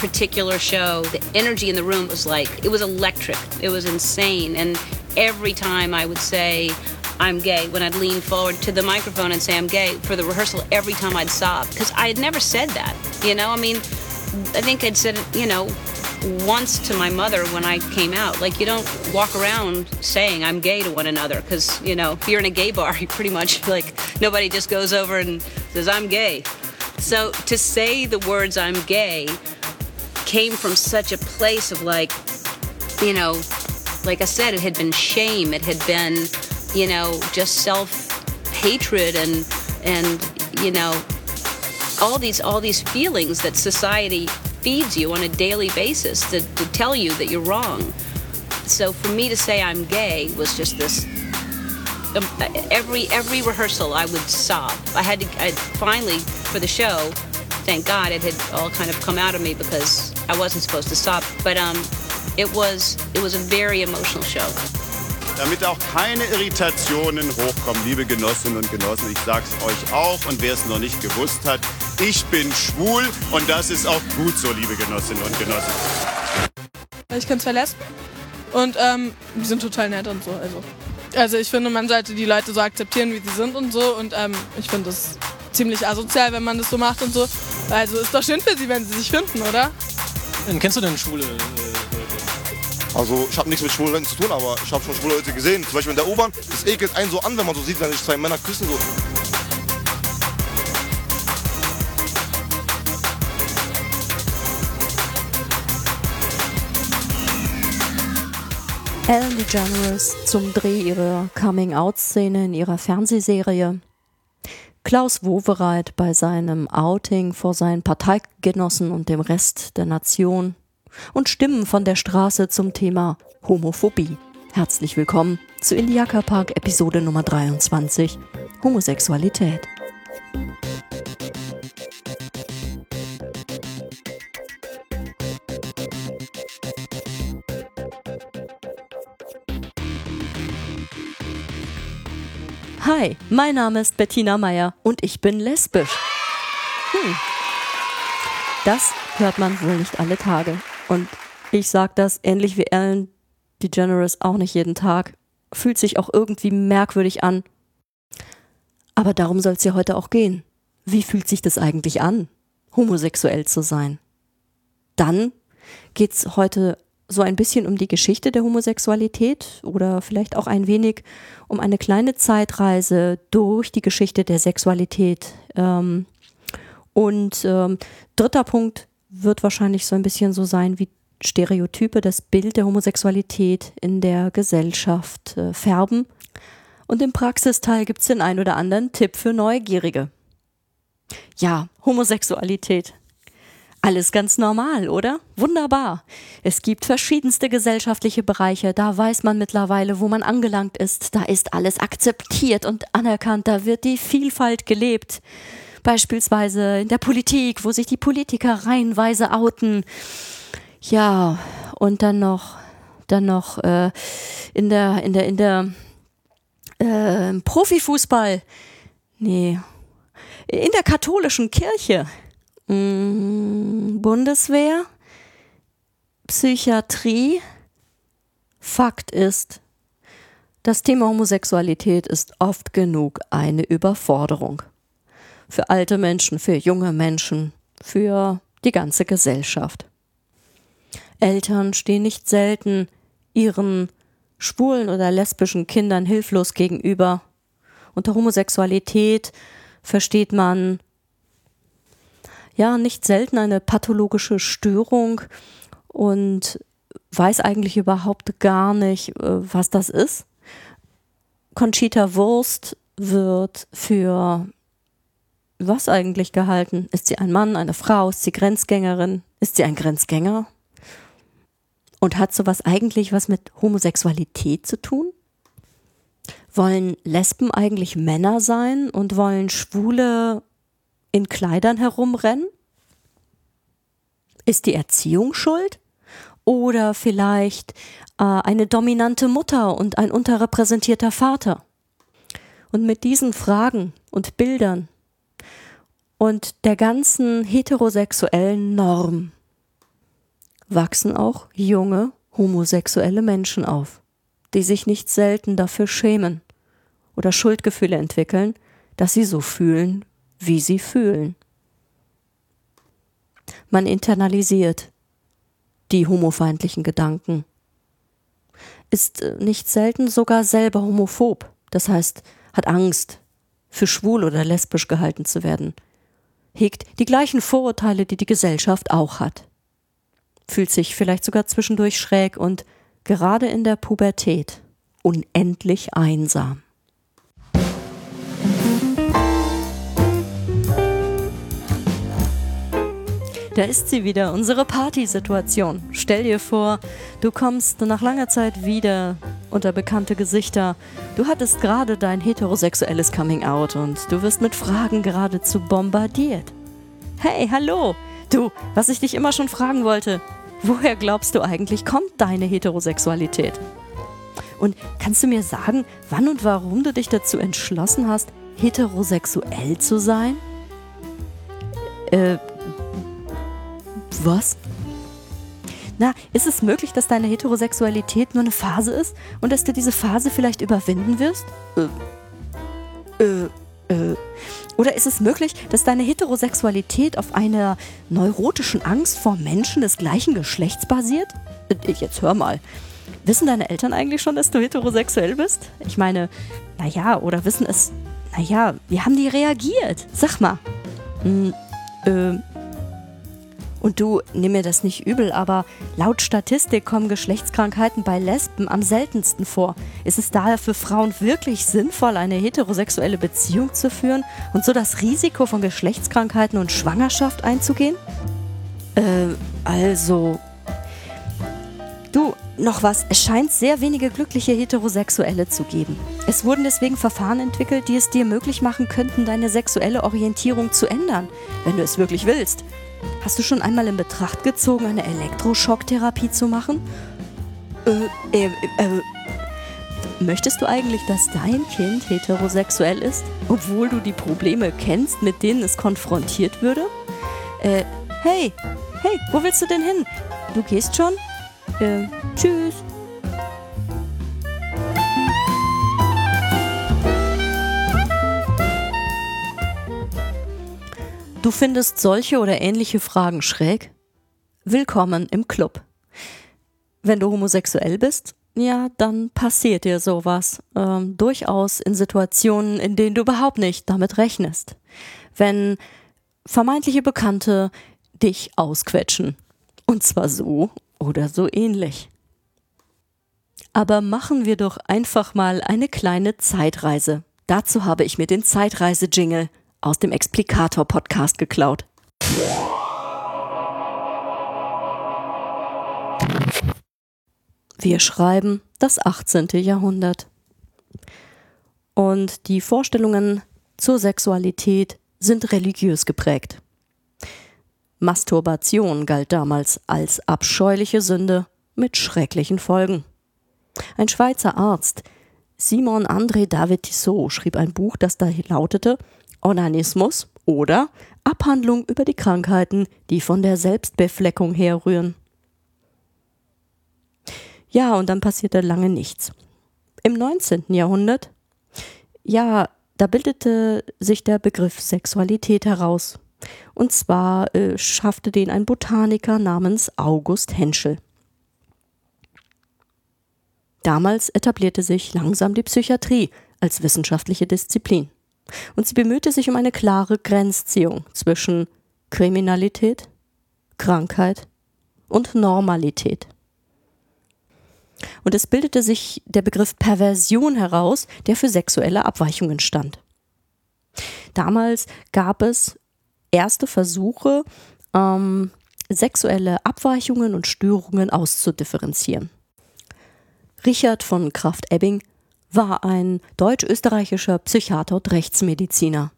particular show, the energy in the room was like, it was electric. It was insane. And every time I would say, I'm gay, when I'd lean forward to the microphone and say I'm gay for the rehearsal, every time I'd sob. Because I had never said that. You know, I mean, I think I'd said, you know, once to my mother when I came out. Like, you don't walk around saying I'm gay to one another because, you know, if you're in a gay bar, you pretty much, like, nobody just goes over and says, I'm gay. So to say the words I'm gay came from such a place of, like, you know, like I said, it had been shame, it had been, you know, just self hatred and, and, you know, all these all these feelings that society feeds you on a daily basis to, to tell you that you're wrong. So for me to say I'm gay was just this. Um, every every rehearsal, I would sob. I had to. I finally for the show. Thank God it had all kind of come out of me because I wasn't supposed to stop. But um, it was it was a very emotional show. damit auch keine Irritationen hochkommen, liebe Genossinnen und Genossen. Ich sage es euch auch und wer es noch nicht gewusst hat, ich bin schwul und das ist auch gut so, liebe Genossinnen und Genossen. Ich kenne zwei Lesben und ähm, die sind total nett und so. Also. also ich finde, man sollte die Leute so akzeptieren, wie sie sind und so und ähm, ich finde das ziemlich asozial, wenn man das so macht und so. Also ist doch schön für sie, wenn sie sich finden, oder? Kennst du denn schwule also ich habe nichts mit schwulen Leuten zu tun, aber ich habe schon schwule Leute gesehen. Zum Beispiel in der U-Bahn. Das ekelt einen so an, wenn man so sieht, wenn sich zwei Männer küssen. So. Ellen DeGeneres zum Dreh ihrer Coming-out-Szene in ihrer Fernsehserie. Klaus Wowereit bei seinem Outing vor seinen Parteigenossen und dem Rest der Nation und Stimmen von der Straße zum Thema Homophobie. Herzlich willkommen zu Indiaka Park Episode Nummer 23 Homosexualität. Hi, mein Name ist Bettina Meyer und ich bin lesbisch. Hm. Das hört man wohl nicht alle Tage. Und ich sag das ähnlich wie Ellen DeGeneres auch nicht jeden Tag. Fühlt sich auch irgendwie merkwürdig an. Aber darum soll es ja heute auch gehen. Wie fühlt sich das eigentlich an, homosexuell zu sein? Dann geht's heute so ein bisschen um die Geschichte der Homosexualität oder vielleicht auch ein wenig um eine kleine Zeitreise durch die Geschichte der Sexualität. Ähm, und ähm, dritter Punkt, wird wahrscheinlich so ein bisschen so sein wie Stereotype, das Bild der Homosexualität in der Gesellschaft äh, färben. Und im Praxisteil gibt es den ein oder anderen Tipp für Neugierige. Ja, Homosexualität. Alles ganz normal, oder? Wunderbar. Es gibt verschiedenste gesellschaftliche Bereiche, da weiß man mittlerweile, wo man angelangt ist, da ist alles akzeptiert und anerkannt, da wird die Vielfalt gelebt beispielsweise in der Politik, wo sich die Politiker reihenweise outen. Ja, und dann noch, dann noch äh, in der, in der, in der äh, Profifußball. Nee. In der katholischen Kirche. Mm, Bundeswehr. Psychiatrie. Fakt ist, das Thema Homosexualität ist oft genug eine Überforderung für alte Menschen, für junge Menschen, für die ganze Gesellschaft. Eltern stehen nicht selten ihren schwulen oder lesbischen Kindern hilflos gegenüber. Unter Homosexualität versteht man ja nicht selten eine pathologische Störung und weiß eigentlich überhaupt gar nicht, äh, was das ist. Conchita Wurst wird für was eigentlich gehalten? Ist sie ein Mann, eine Frau? Ist sie Grenzgängerin? Ist sie ein Grenzgänger? Und hat sowas eigentlich was mit Homosexualität zu tun? Wollen Lesben eigentlich Männer sein und wollen Schwule in Kleidern herumrennen? Ist die Erziehung schuld? Oder vielleicht äh, eine dominante Mutter und ein unterrepräsentierter Vater? Und mit diesen Fragen und Bildern und der ganzen heterosexuellen Norm wachsen auch junge homosexuelle Menschen auf, die sich nicht selten dafür schämen oder Schuldgefühle entwickeln, dass sie so fühlen, wie sie fühlen. Man internalisiert die homofeindlichen Gedanken, ist äh, nicht selten sogar selber homophob, das heißt, hat Angst, für schwul oder lesbisch gehalten zu werden, hegt die gleichen Vorurteile, die die Gesellschaft auch hat, fühlt sich vielleicht sogar zwischendurch schräg und gerade in der Pubertät unendlich einsam. Da ist sie wieder, unsere Partysituation. Stell dir vor, du kommst nach langer Zeit wieder unter bekannte Gesichter. Du hattest gerade dein heterosexuelles Coming Out und du wirst mit Fragen geradezu bombardiert. Hey, hallo! Du, was ich dich immer schon fragen wollte, woher glaubst du eigentlich kommt deine Heterosexualität? Und kannst du mir sagen, wann und warum du dich dazu entschlossen hast, heterosexuell zu sein? Was? Na, ist es möglich, dass deine Heterosexualität nur eine Phase ist und dass du diese Phase vielleicht überwinden wirst? Äh, äh, äh. Oder ist es möglich, dass deine Heterosexualität auf einer neurotischen Angst vor Menschen des gleichen Geschlechts basiert? Äh, jetzt hör mal. Wissen deine Eltern eigentlich schon, dass du heterosexuell bist? Ich meine, naja, oder wissen es, naja, wie haben die reagiert? Sag mal. Hm, äh, und du, nimm mir das nicht übel, aber laut Statistik kommen Geschlechtskrankheiten bei Lesben am seltensten vor. Ist es daher für Frauen wirklich sinnvoll, eine heterosexuelle Beziehung zu führen und so das Risiko von Geschlechtskrankheiten und Schwangerschaft einzugehen? Äh, also. Du, noch was. Es scheint sehr wenige glückliche Heterosexuelle zu geben. Es wurden deswegen Verfahren entwickelt, die es dir möglich machen könnten, deine sexuelle Orientierung zu ändern, wenn du es wirklich willst. Hast du schon einmal in Betracht gezogen, eine Elektroschocktherapie zu machen? Äh, äh, äh, möchtest du eigentlich, dass dein Kind heterosexuell ist, obwohl du die Probleme kennst, mit denen es konfrontiert würde? Äh, hey, hey, wo willst du denn hin? Du gehst schon? Äh, tschüss. Du findest solche oder ähnliche Fragen schräg? Willkommen im Club. Wenn du homosexuell bist, ja, dann passiert dir sowas. Ähm, durchaus in Situationen, in denen du überhaupt nicht damit rechnest. Wenn vermeintliche Bekannte dich ausquetschen. Und zwar so oder so ähnlich. Aber machen wir doch einfach mal eine kleine Zeitreise. Dazu habe ich mir den Zeitreise-Jingle aus dem Explikator-Podcast geklaut. Wir schreiben das 18. Jahrhundert. Und die Vorstellungen zur Sexualität sind religiös geprägt. Masturbation galt damals als abscheuliche Sünde mit schrecklichen Folgen. Ein Schweizer Arzt, Simon André David Tissot, schrieb ein Buch, das da lautete Onanismus oder Abhandlung über die Krankheiten, die von der Selbstbefleckung herrühren. Ja, und dann passierte lange nichts. Im 19. Jahrhundert, ja, da bildete sich der Begriff Sexualität heraus. Und zwar äh, schaffte den ein Botaniker namens August Henschel. Damals etablierte sich langsam die Psychiatrie als wissenschaftliche Disziplin und sie bemühte sich um eine klare Grenzziehung zwischen Kriminalität, Krankheit und Normalität. Und es bildete sich der Begriff Perversion heraus, der für sexuelle Abweichungen stand. Damals gab es erste Versuche, ähm, sexuelle Abweichungen und Störungen auszudifferenzieren. Richard von Kraft-Ebbing war ein deutsch-österreichischer Psychiater und Rechtsmediziner.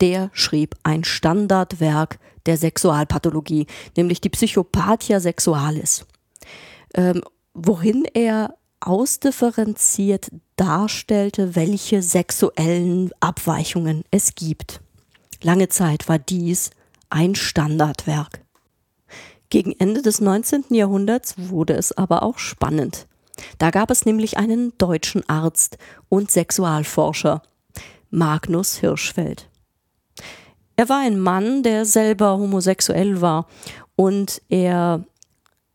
Der schrieb ein Standardwerk der Sexualpathologie, nämlich die Psychopathia Sexualis, ähm, worin er ausdifferenziert darstellte, welche sexuellen Abweichungen es gibt. Lange Zeit war dies ein Standardwerk. Gegen Ende des 19. Jahrhunderts wurde es aber auch spannend. Da gab es nämlich einen deutschen Arzt und Sexualforscher, Magnus Hirschfeld. Er war ein Mann, der selber homosexuell war und er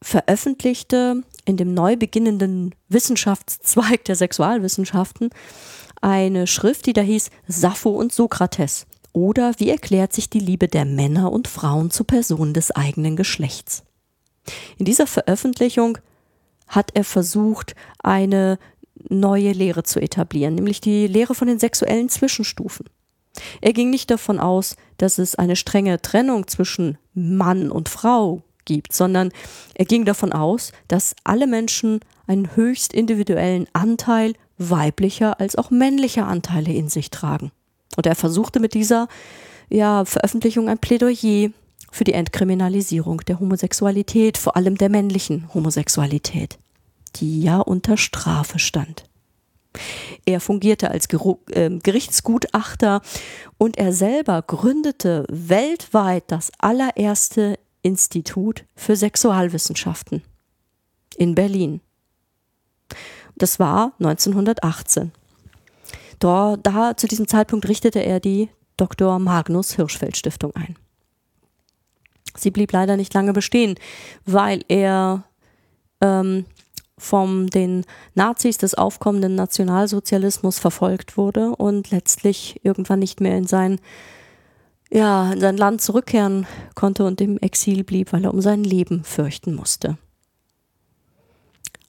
veröffentlichte in dem neu beginnenden Wissenschaftszweig der Sexualwissenschaften eine Schrift, die da hieß Sappho und Sokrates oder wie erklärt sich die Liebe der Männer und Frauen zu Personen des eigenen Geschlechts. In dieser Veröffentlichung hat er versucht, eine neue Lehre zu etablieren, nämlich die Lehre von den sexuellen Zwischenstufen. Er ging nicht davon aus, dass es eine strenge Trennung zwischen Mann und Frau gibt, sondern er ging davon aus, dass alle Menschen einen höchst individuellen Anteil weiblicher als auch männlicher Anteile in sich tragen. Und er versuchte mit dieser ja, Veröffentlichung ein Plädoyer für die Entkriminalisierung der Homosexualität, vor allem der männlichen Homosexualität, die ja unter Strafe stand. Er fungierte als äh, Gerichtsgutachter und er selber gründete weltweit das allererste Institut für Sexualwissenschaften in Berlin. Das war 1918. Da, da zu diesem Zeitpunkt richtete er die Dr. Magnus Hirschfeld Stiftung ein. Sie blieb leider nicht lange bestehen, weil er ähm, von den Nazis des aufkommenden Nationalsozialismus verfolgt wurde und letztlich irgendwann nicht mehr in sein, ja, in sein Land zurückkehren konnte und im Exil blieb, weil er um sein Leben fürchten musste.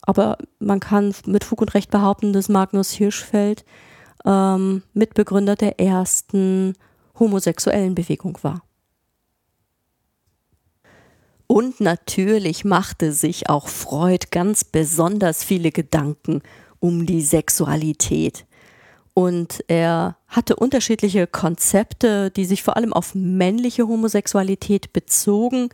Aber man kann mit Fug und Recht behaupten, dass Magnus Hirschfeld ähm, Mitbegründer der ersten homosexuellen Bewegung war. Und natürlich machte sich auch Freud ganz besonders viele Gedanken um die Sexualität. Und er hatte unterschiedliche Konzepte, die sich vor allem auf männliche Homosexualität bezogen,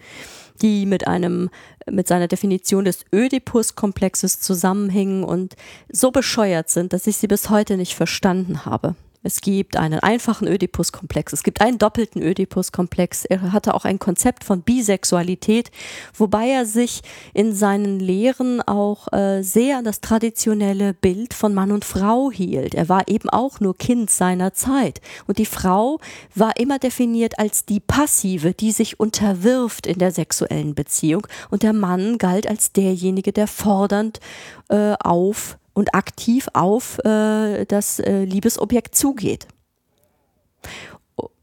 die mit einem, mit seiner Definition des Ödipus-Komplexes zusammenhingen und so bescheuert sind, dass ich sie bis heute nicht verstanden habe. Es gibt einen einfachen Ödipus-Komplex, es gibt einen doppelten Ödipus-Komplex. Er hatte auch ein Konzept von Bisexualität, wobei er sich in seinen Lehren auch äh, sehr an das traditionelle Bild von Mann und Frau hielt. Er war eben auch nur Kind seiner Zeit. Und die Frau war immer definiert als die Passive, die sich unterwirft in der sexuellen Beziehung. Und der Mann galt als derjenige, der fordernd äh, auf und aktiv auf äh, das äh, Liebesobjekt zugeht.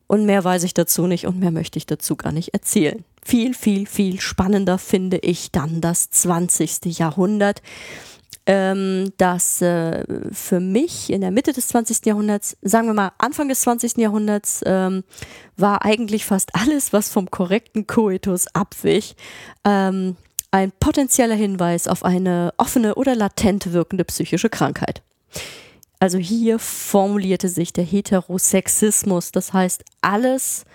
Und mehr weiß ich dazu nicht und mehr möchte ich dazu gar nicht erzählen. Viel, viel, viel spannender finde ich dann das 20. Jahrhundert, ähm, das äh, für mich in der Mitte des 20. Jahrhunderts, sagen wir mal Anfang des 20. Jahrhunderts, ähm, war eigentlich fast alles, was vom korrekten Koitus abwich. Ähm, ein potenzieller Hinweis auf eine offene oder latent wirkende psychische Krankheit. Also hier formulierte sich der Heterosexismus, das heißt alles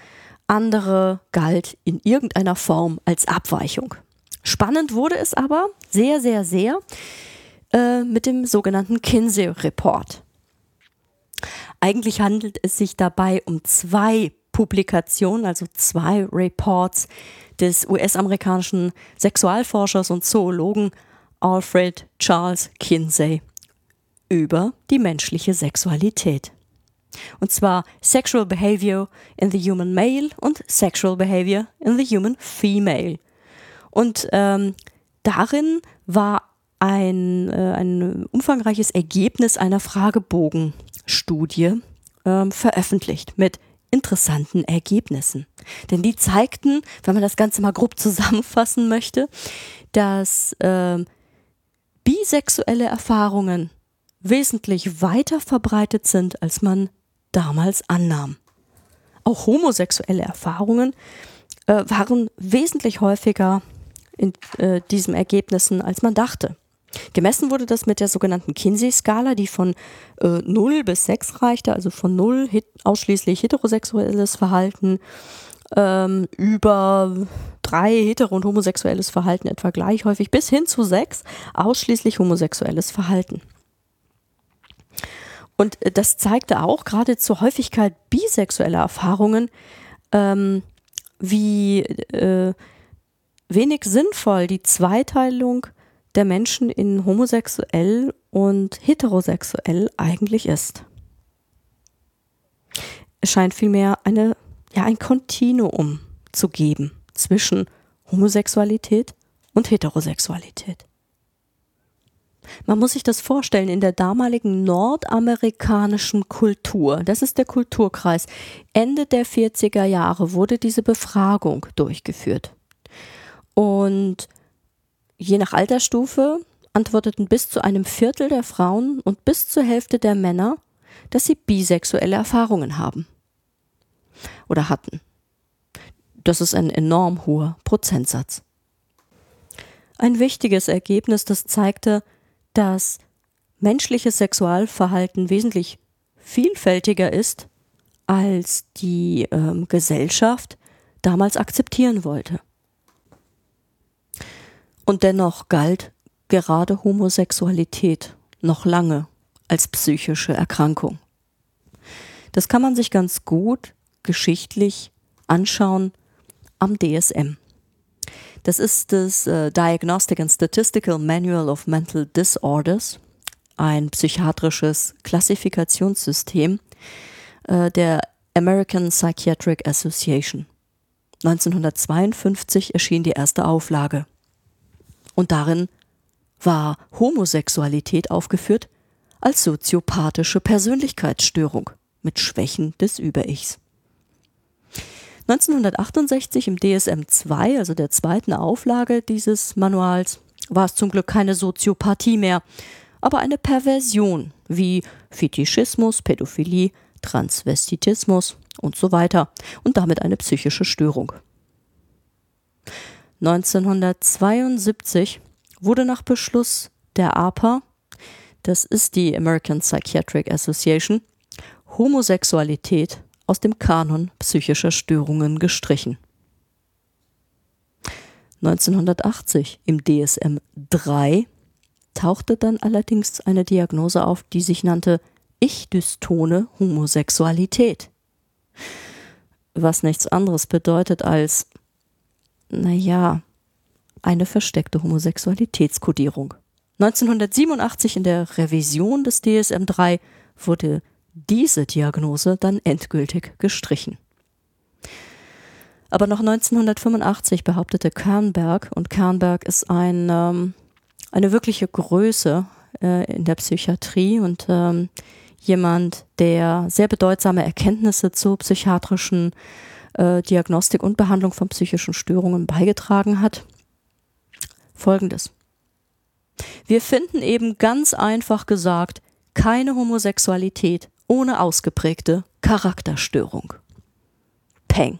andere galt in irgendeiner Form als Abweichung. Spannend wurde es aber sehr, sehr, sehr äh, mit dem sogenannten Kinsey-Report. Eigentlich handelt es sich dabei um zwei Publikationen, also zwei Reports, des US-amerikanischen Sexualforschers und Zoologen Alfred Charles Kinsey über die menschliche Sexualität. Und zwar Sexual Behavior in the Human Male und Sexual Behavior in the Human Female. Und ähm, darin war ein, äh, ein umfangreiches Ergebnis einer Fragebogenstudie ähm, veröffentlicht mit interessanten Ergebnissen. Denn die zeigten, wenn man das Ganze mal grob zusammenfassen möchte, dass äh, bisexuelle Erfahrungen wesentlich weiter verbreitet sind, als man damals annahm. Auch homosexuelle Erfahrungen äh, waren wesentlich häufiger in äh, diesen Ergebnissen, als man dachte. Gemessen wurde das mit der sogenannten Kinsey-Skala, die von äh, 0 bis 6 reichte, also von 0 hit ausschließlich heterosexuelles Verhalten ähm, über 3 hetero- und homosexuelles Verhalten etwa gleich häufig bis hin zu 6 ausschließlich homosexuelles Verhalten. Und äh, das zeigte auch gerade zur Häufigkeit bisexueller Erfahrungen, ähm, wie äh, wenig sinnvoll die Zweiteilung der Menschen in homosexuell und heterosexuell eigentlich ist. Es scheint vielmehr eine, ja, ein Kontinuum zu geben zwischen Homosexualität und Heterosexualität. Man muss sich das vorstellen, in der damaligen nordamerikanischen Kultur, das ist der Kulturkreis, Ende der 40er Jahre wurde diese Befragung durchgeführt. Und je nach Altersstufe antworteten bis zu einem Viertel der Frauen und bis zur Hälfte der Männer, dass sie bisexuelle Erfahrungen haben oder hatten. Das ist ein enorm hoher Prozentsatz. Ein wichtiges Ergebnis, das zeigte, dass menschliches Sexualverhalten wesentlich vielfältiger ist, als die ähm, Gesellschaft damals akzeptieren wollte. Und dennoch galt gerade Homosexualität noch lange als psychische Erkrankung. Das kann man sich ganz gut geschichtlich anschauen am DSM. Das ist das äh, Diagnostic and Statistical Manual of Mental Disorders, ein psychiatrisches Klassifikationssystem äh, der American Psychiatric Association. 1952 erschien die erste Auflage. Und darin war Homosexualität aufgeführt als soziopathische Persönlichkeitsstörung mit Schwächen des Über-Ichs. 1968 im DSM 2, also der zweiten Auflage dieses Manuals, war es zum Glück keine Soziopathie mehr, aber eine Perversion wie Fetischismus, Pädophilie, Transvestitismus und so weiter und damit eine psychische Störung. 1972 wurde nach Beschluss der APA, das ist die American Psychiatric Association, Homosexualität aus dem Kanon psychischer Störungen gestrichen. 1980 im DSM 3 tauchte dann allerdings eine Diagnose auf, die sich nannte Ich-dystone Homosexualität. Was nichts anderes bedeutet als, naja, eine versteckte Homosexualitätskodierung. 1987 in der Revision des DSM 3 wurde diese Diagnose dann endgültig gestrichen. Aber noch 1985 behauptete Kernberg, und Kernberg ist ein, ähm, eine wirkliche Größe äh, in der Psychiatrie und ähm, jemand, der sehr bedeutsame Erkenntnisse zur psychiatrischen äh, Diagnostik und Behandlung von psychischen Störungen beigetragen hat. Folgendes. Wir finden eben ganz einfach gesagt keine Homosexualität ohne ausgeprägte Charakterstörung. Peng.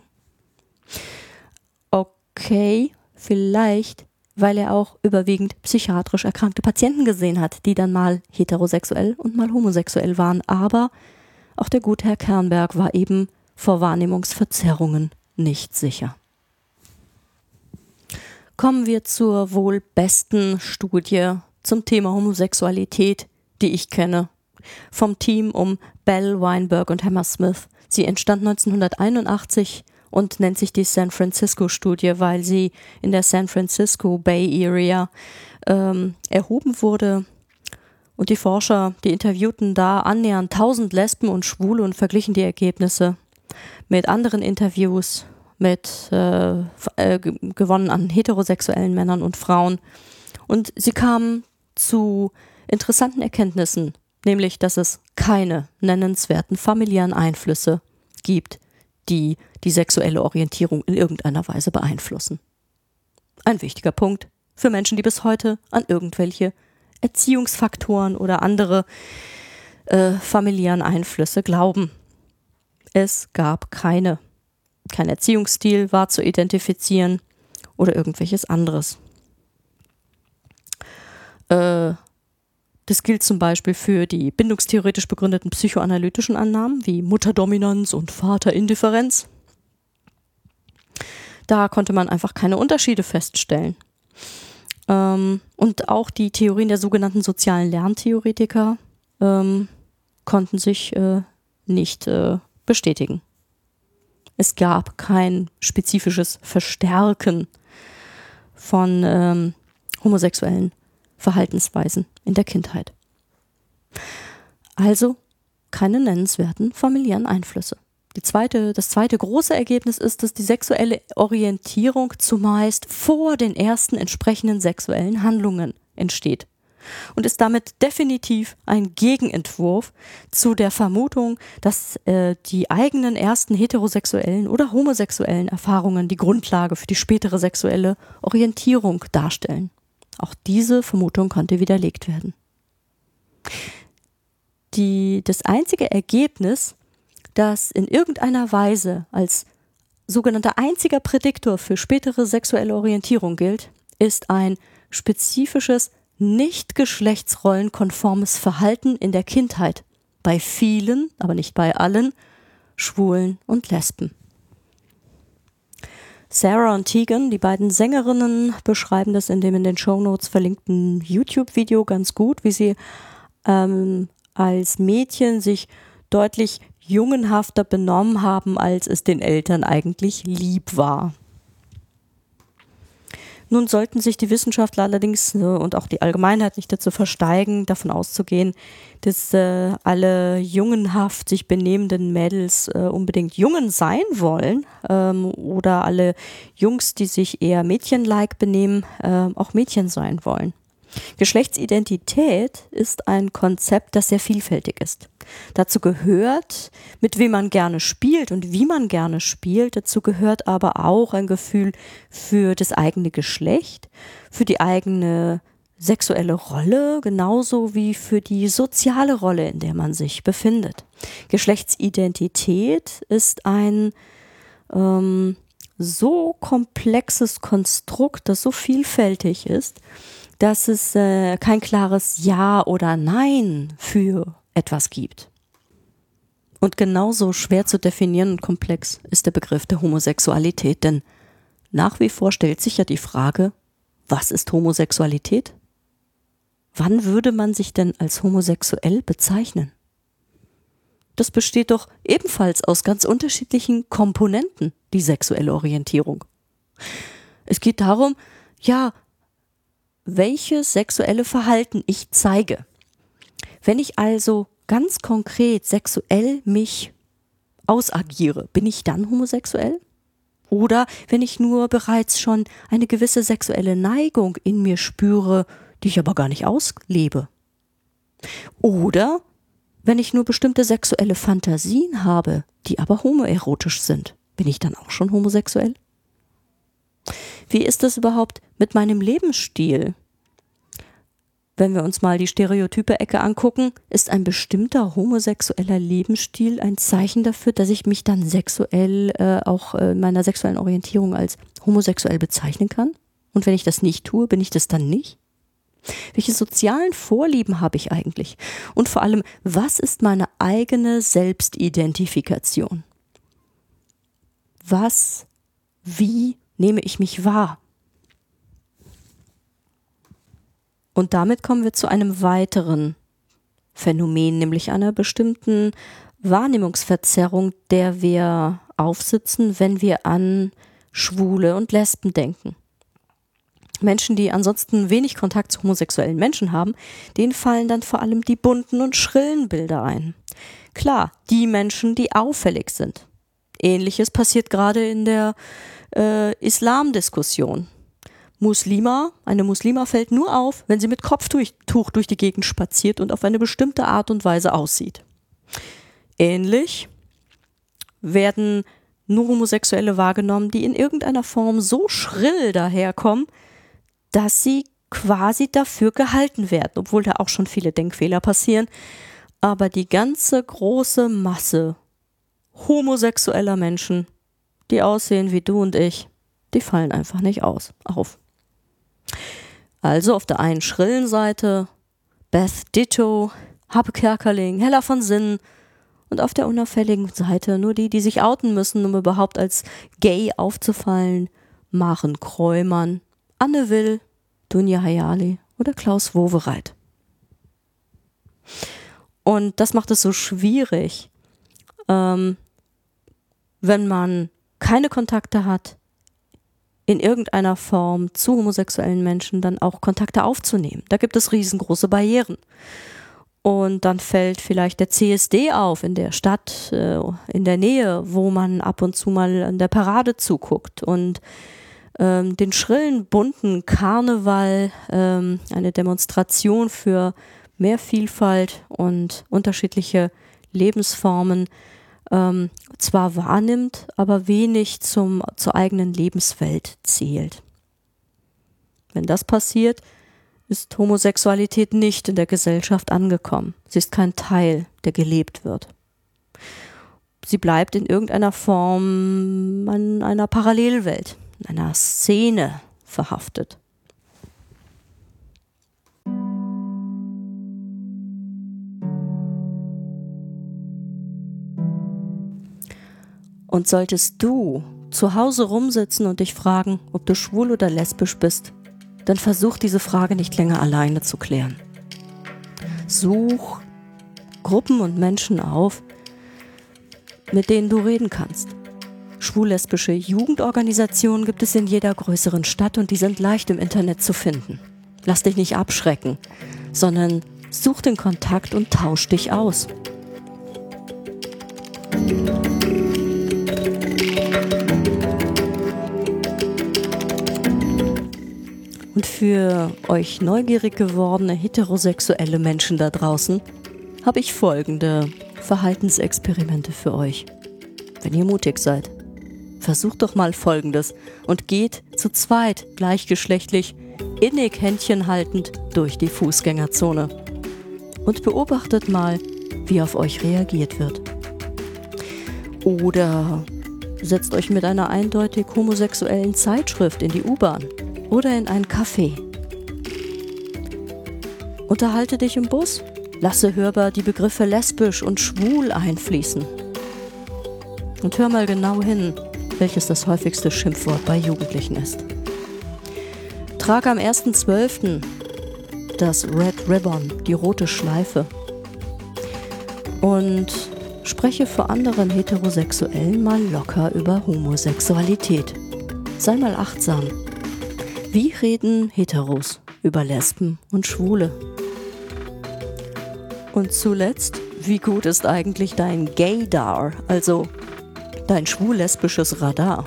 Okay, vielleicht, weil er auch überwiegend psychiatrisch erkrankte Patienten gesehen hat, die dann mal heterosexuell und mal homosexuell waren. Aber auch der gute Herr Kernberg war eben vor Wahrnehmungsverzerrungen nicht sicher. Kommen wir zur wohl besten Studie zum Thema Homosexualität, die ich kenne vom Team um Bell, Weinberg und Hammersmith. Sie entstand 1981 und nennt sich die San Francisco-Studie, weil sie in der San Francisco Bay Area ähm, erhoben wurde. Und die Forscher, die interviewten da annähernd 1000 Lesben und Schwule und verglichen die Ergebnisse mit anderen Interviews, mit äh, äh, gewonnen an heterosexuellen Männern und Frauen. Und sie kamen zu interessanten Erkenntnissen nämlich dass es keine nennenswerten familiären Einflüsse gibt, die die sexuelle Orientierung in irgendeiner Weise beeinflussen. Ein wichtiger Punkt für Menschen, die bis heute an irgendwelche Erziehungsfaktoren oder andere äh, familiären Einflüsse glauben. Es gab keine. Kein Erziehungsstil war zu identifizieren oder irgendwelches anderes. Äh, das gilt zum Beispiel für die bindungstheoretisch begründeten psychoanalytischen Annahmen wie Mutterdominanz und Vaterindifferenz. Da konnte man einfach keine Unterschiede feststellen. Ähm, und auch die Theorien der sogenannten sozialen Lerntheoretiker ähm, konnten sich äh, nicht äh, bestätigen. Es gab kein spezifisches Verstärken von ähm, homosexuellen Verhaltensweisen in der Kindheit. Also keine nennenswerten familiären Einflüsse. Zweite, das zweite große Ergebnis ist, dass die sexuelle Orientierung zumeist vor den ersten entsprechenden sexuellen Handlungen entsteht und ist damit definitiv ein Gegenentwurf zu der Vermutung, dass äh, die eigenen ersten heterosexuellen oder homosexuellen Erfahrungen die Grundlage für die spätere sexuelle Orientierung darstellen. Auch diese Vermutung konnte widerlegt werden. Die, das einzige Ergebnis, das in irgendeiner Weise als sogenannter einziger Prädiktor für spätere sexuelle Orientierung gilt, ist ein spezifisches nicht geschlechtsrollenkonformes Verhalten in der Kindheit bei vielen, aber nicht bei allen, Schwulen und Lesben. Sarah und Tegan, die beiden Sängerinnen, beschreiben das in dem in den Shownotes verlinkten YouTube-Video ganz gut, wie sie ähm, als Mädchen sich deutlich jungenhafter benommen haben, als es den Eltern eigentlich lieb war. Nun sollten sich die Wissenschaftler allerdings äh, und auch die Allgemeinheit nicht dazu versteigen, davon auszugehen, dass äh, alle jungenhaft sich benehmenden Mädels äh, unbedingt Jungen sein wollen ähm, oder alle Jungs, die sich eher mädchenlike benehmen, äh, auch Mädchen sein wollen. Geschlechtsidentität ist ein Konzept, das sehr vielfältig ist. Dazu gehört, mit wem man gerne spielt und wie man gerne spielt. Dazu gehört aber auch ein Gefühl für das eigene Geschlecht, für die eigene sexuelle Rolle, genauso wie für die soziale Rolle, in der man sich befindet. Geschlechtsidentität ist ein ähm, so komplexes Konstrukt, das so vielfältig ist, dass es äh, kein klares Ja oder Nein für etwas gibt. Und genauso schwer zu definieren und komplex ist der Begriff der Homosexualität, denn nach wie vor stellt sich ja die Frage, was ist Homosexualität? Wann würde man sich denn als homosexuell bezeichnen? Das besteht doch ebenfalls aus ganz unterschiedlichen Komponenten, die sexuelle Orientierung. Es geht darum, ja, welches sexuelle Verhalten ich zeige. Wenn ich also ganz konkret sexuell mich ausagiere, bin ich dann homosexuell? Oder wenn ich nur bereits schon eine gewisse sexuelle Neigung in mir spüre, die ich aber gar nicht auslebe? Oder wenn ich nur bestimmte sexuelle Fantasien habe, die aber homoerotisch sind, bin ich dann auch schon homosexuell? Wie ist das überhaupt mit meinem Lebensstil? Wenn wir uns mal die stereotype Ecke angucken, ist ein bestimmter homosexueller Lebensstil ein Zeichen dafür, dass ich mich dann sexuell äh, auch äh, meiner sexuellen Orientierung als homosexuell bezeichnen kann? Und wenn ich das nicht tue, bin ich das dann nicht? Welche sozialen Vorlieben habe ich eigentlich? Und vor allem, was ist meine eigene Selbstidentifikation? Was, wie nehme ich mich wahr? Und damit kommen wir zu einem weiteren Phänomen, nämlich einer bestimmten Wahrnehmungsverzerrung, der wir aufsitzen, wenn wir an Schwule und Lesben denken. Menschen, die ansonsten wenig Kontakt zu homosexuellen Menschen haben, denen fallen dann vor allem die bunten und schrillen Bilder ein. Klar, die Menschen, die auffällig sind. Ähnliches passiert gerade in der äh, Islamdiskussion. Muslima, eine Muslima fällt nur auf, wenn sie mit Kopftuch durch die Gegend spaziert und auf eine bestimmte Art und Weise aussieht. Ähnlich werden nur Homosexuelle wahrgenommen, die in irgendeiner Form so schrill daherkommen, dass sie quasi dafür gehalten werden, obwohl da auch schon viele Denkfehler passieren. Aber die ganze große Masse homosexueller Menschen, die aussehen wie du und ich, die fallen einfach nicht aus, auf. Also auf der einen schrillen Seite Beth Ditto, Habe Kerkerling, Hella von Sinn und auf der unauffälligen Seite nur die, die sich outen müssen, um überhaupt als gay aufzufallen, Maren Kräumann, Anne Will, Dunja Hayali oder Klaus Wowereit. Und das macht es so schwierig, ähm, wenn man keine Kontakte hat, in irgendeiner Form zu homosexuellen Menschen dann auch Kontakte aufzunehmen. Da gibt es riesengroße Barrieren. Und dann fällt vielleicht der CSD auf in der Stadt, äh, in der Nähe, wo man ab und zu mal an der Parade zuguckt. Und ähm, den schrillen, bunten Karneval, ähm, eine Demonstration für mehr Vielfalt und unterschiedliche Lebensformen ähm, zwar wahrnimmt, aber wenig zum, zur eigenen Lebenswelt zählt. Wenn das passiert, ist Homosexualität nicht in der Gesellschaft angekommen. Sie ist kein Teil, der gelebt wird. Sie bleibt in irgendeiner Form an einer Parallelwelt, in einer Szene verhaftet. Und solltest du zu Hause rumsitzen und dich fragen, ob du schwul oder lesbisch bist, dann versuch diese Frage nicht länger alleine zu klären. Such Gruppen und Menschen auf, mit denen du reden kannst. Schwul-lesbische Jugendorganisationen gibt es in jeder größeren Stadt und die sind leicht im Internet zu finden. Lass dich nicht abschrecken, sondern such den Kontakt und tausch dich aus. Für euch neugierig gewordene heterosexuelle Menschen da draußen habe ich folgende Verhaltensexperimente für euch. Wenn ihr mutig seid, versucht doch mal Folgendes und geht zu zweit gleichgeschlechtlich innig Händchen haltend durch die Fußgängerzone und beobachtet mal, wie auf euch reagiert wird. Oder setzt euch mit einer eindeutig homosexuellen Zeitschrift in die U-Bahn oder in ein Café. Unterhalte dich im Bus, lasse hörbar die Begriffe lesbisch und schwul einfließen. Und hör mal genau hin, welches das häufigste Schimpfwort bei Jugendlichen ist. Trage am 1.12. das Red Ribbon, die rote Schleife. Und spreche vor anderen Heterosexuellen mal locker über Homosexualität. Sei mal achtsam. Wie reden Heteros über Lesben und Schwule? Und zuletzt, wie gut ist eigentlich dein Gaydar, also dein schwul-lesbisches Radar?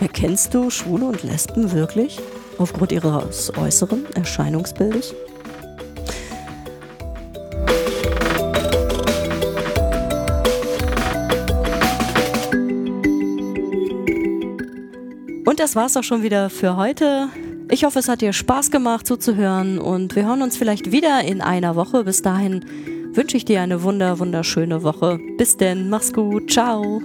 Erkennst du Schwule und Lesben wirklich aufgrund ihres äußeren Erscheinungsbildes? Und das war's auch schon wieder für heute. Ich hoffe, es hat dir Spaß gemacht zuzuhören und wir hören uns vielleicht wieder in einer Woche. Bis dahin wünsche ich dir eine wunder, wunderschöne Woche. Bis denn, mach's gut, ciao.